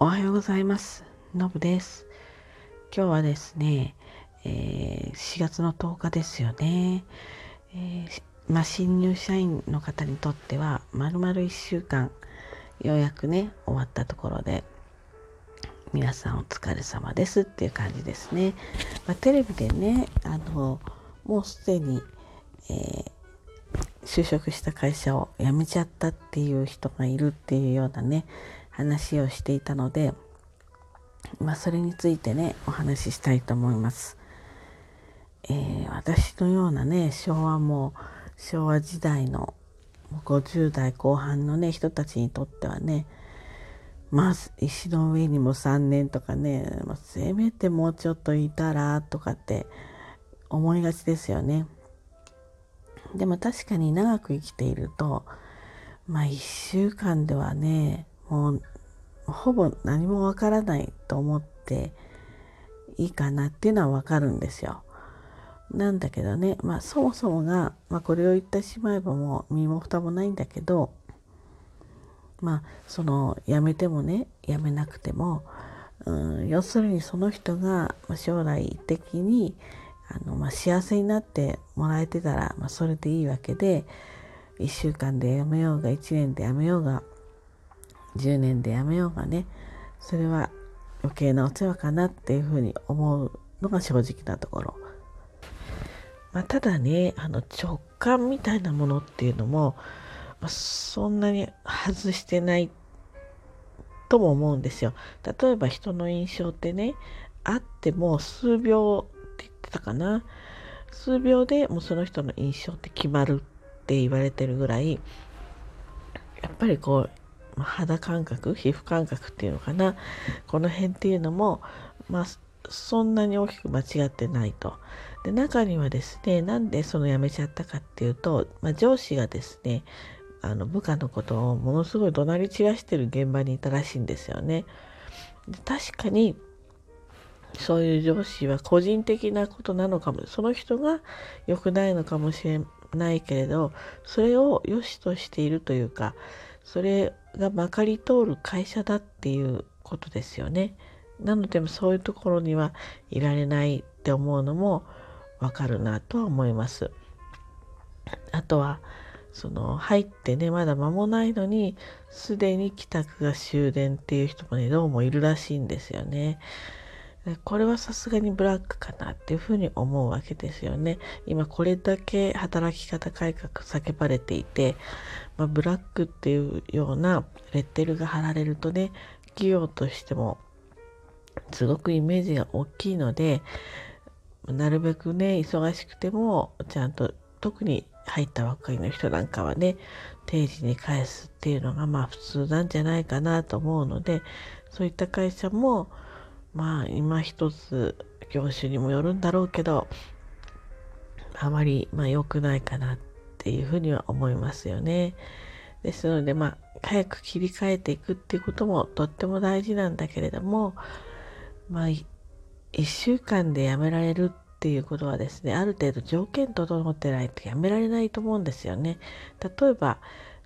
おはようございます。のぶです。今日はですね、えー、4月の10日ですよね。えー、まあ、新入社員の方にとっては、まるまる1週間、ようやくね、終わったところで、皆さんお疲れ様ですっていう感じですね。まあ、テレビでね、あの、もうすでに、えー、就職した会社を辞めちゃったっていう人がいるっていうようなね、話をしていたので、まあ、それについてねお話ししたいと思います。えー、私のようなね昭和も昭和時代の50代後半のね人たちにとってはねまあ石の上にも3年とかね、まあ、せめてもうちょっといたらとかって思いがちですよね。でも確かに長く生きているとまあ1週間ではねもうほぼ何もわからないと思っていいかなっていうのはわかるんですよ。なんだけどね、まあそもそもが、まあこれを言ってしまえばもう身も蓋もないんだけど、まあその辞めてもね、辞めなくても、うん、要するにその人が将来的にあの、まあ、幸せになってもらえてたら、まあ、それでいいわけで1週間で辞めようが1年で辞めようが10年でやめようがねそれは余計なお世話かなっていうふうに思うのが正直なところ。まあ、ただねあの直感みたいなものっていうのも、まあ、そんなに外してないとも思うんですよ。例えば人の印象ってねあっても数秒って言ってたかな数秒でもうその人の印象って決まるって言われてるぐらいやっぱりこう肌感覚皮膚感覚っていうのかなこの辺っていうのもまあそんなに大きく間違ってないと。で中にはですねなんでその辞めちゃったかっていうと、まあ、上司がですねあの部下のことをものすごい怒鳴り散らしてる現場にいたらしいんですよね。で確かにそういう上司は個人的なことなのかもその人が良くないのかもしれないけれどそれを良しとしているというかそれがまかり通る会社だっていうことですよね。なのでそういうところにはいられないって思うのもわかるなとは思います。あとはその入ってねまだ間もないのにすでに帰宅が終電っていう人もねどうもいるらしいんですよね。これはさすがにブラックかなっていうふうに思うわけですよね。今これだけ働き方改革叫ばれていて、まあ、ブラックっていうようなレッテルが貼られるとね、企業としてもすごくイメージが大きいので、なるべくね、忙しくてもちゃんと特に入ったばっかりの人なんかはね、定時に返すっていうのがまあ普通なんじゃないかなと思うので、そういった会社もまあ今一つ業種にもよるんだろうけどあまりまあ良くないかなっていうふうには思いますよね。ですのでまあ早く切り替えていくっていうこともとっても大事なんだけれどもまあ1週間でやめられるっていうことはですねある程度条件整ってないとやめられないと思うんですよね。例えば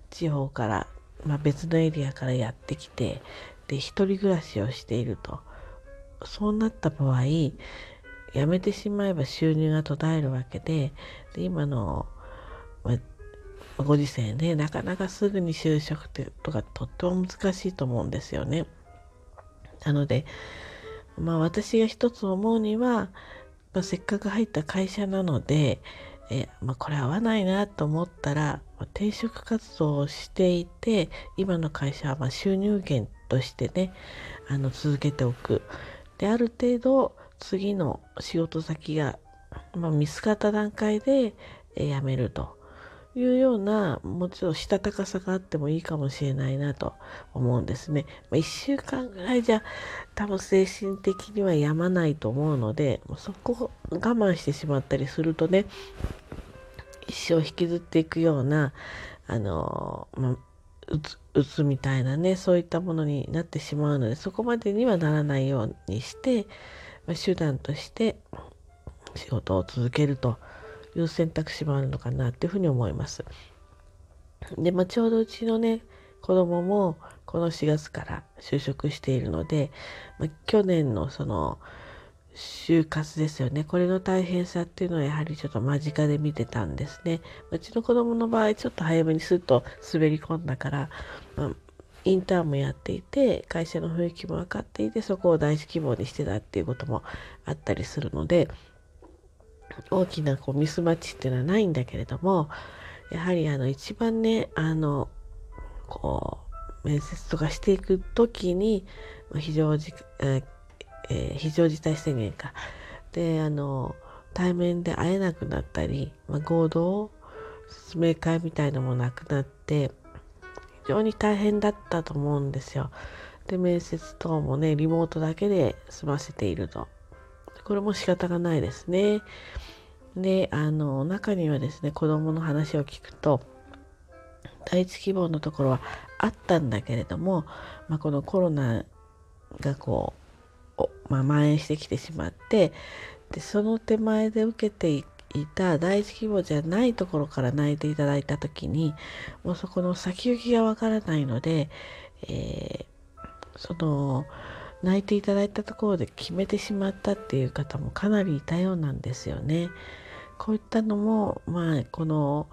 地方から、まあ、別のエリアからやってきてで一人暮らしをしていると。そうなった場合辞めてしまえば収入が途絶えるわけでで今の、ま、ご時世ねなかなかすぐに就職ってとかとっても難しいと思うんですよね。なのでまあ私が一つ思うには、まあ、せっかく入った会社なのでえ、まあ、これ合わないなと思ったらま転職活動をしていて今の会社はま収入源としてねあの続けておく。である程度次の仕事先が、まあ、見つかった段階で、え辞めるというようなもちろんしたたかさがあってもいいかもしれないなと思うんですね。まあ、1週間ぐらいじゃ多分精神的にはやまないと思うのでそこを我慢してしまったりするとね一生引きずっていくようなあの、まあ、うつうつみたいなねそういったものになってしまうのでそこまでにはならないようにして、まあ、手段として仕事を続けるという選択肢もあるのかなっていうふうに思います。で、まあ、ちょうどうちのね子供もこの4月から就職しているので、まあ、去年のその就活ですよね。これの大変さっていうのはやはりちょっと間近で見てたんですね。うちの子供の場合ちょっと早めにスッと滑り込んだから、まあ、インターンもやっていて会社の雰囲気も分かっていてそこを第一希望にしてたっていうこともあったりするので大きなこうミスマッチっていうのはないんだけれどもやはりあの一番ねあのこう面接とかしていく時に非常時、えー、え非常事態宣言かであの対面で会えなくなったり、まあ、合同説明会みたいのもなくなって非常に大変だったと思うんですよ。で面接等もねリモートだけで済ませていると。これも仕方がないですね。であの中にはですね子供の話を聞くと第一希望のところはあったんだけれども、まあ、このコロナがこう、まあ、蔓延してきてしまってでその手前で受けていた第一希望じゃないところから泣いていただいた時にもうそこの先行きがわからないので、えー、その泣いていただいたところで決めてしまったっていう方もかなりいたようなんですよね。こういったのもまあこの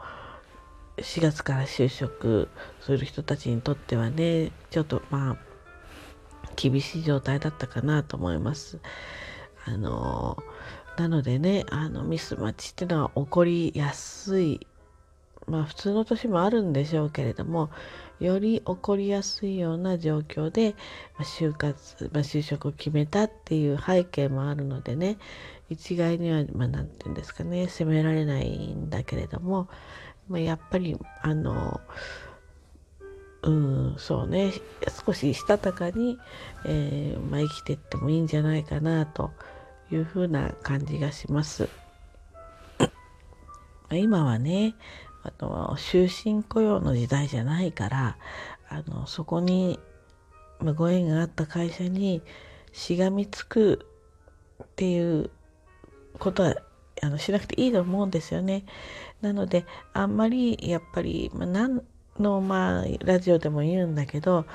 4月から就職する人たちにとってはねちょっとまあ厳しい状態だったかなと思います。あのなのでねあのミスマッチっていうのは起こりやすいまあ普通の年もあるんでしょうけれどもより起こりやすいような状況で、まあ、就活、まあ、就職を決めたっていう背景もあるのでね一概には何、まあ、て言うんですかね責められないんだけれども、まあ、やっぱりあのうんそうね少ししたたかに、えーまあ、生きていってもいいんじゃないかなというふうな感じがします。今はねあの終身雇用の時代じゃないからあのそこに、ご縁があった会社にしがみつくっていうことはあのしなくていいと思うんですよね。なのであんまりやっぱり、まあ、何のまあラジオでも言うんだけど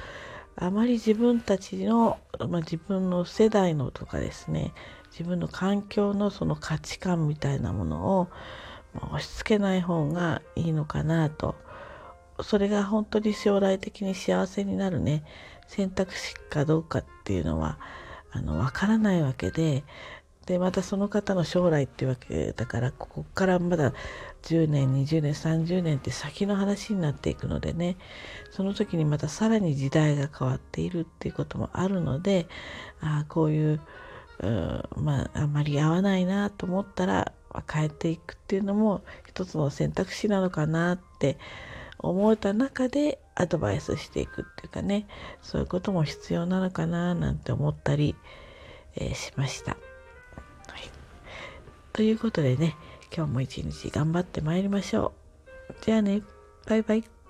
あまり自分たちの、まあ、自分の世代のとかですね自分の環境のその価値観みたいなものをまあ押し付けない方がいいのかなと。それが本当に将来的に幸せになるね選択肢かどうかっていうのはあの分からないわけででまたその方の将来っていうわけだからここからまだ10年20年30年って先の話になっていくのでねその時にまたさらに時代が変わっているっていうこともあるのであこういううまああんまり合わないなと思ったら変えていくっていうのも一つの選択肢なのかなって思えた中でアドバイスしていくっていうかねそういうことも必要なのかななんて思ったり、えー、しました。はい、ということでね今日も一日頑張ってまいりましょう。じゃあねバイバイ。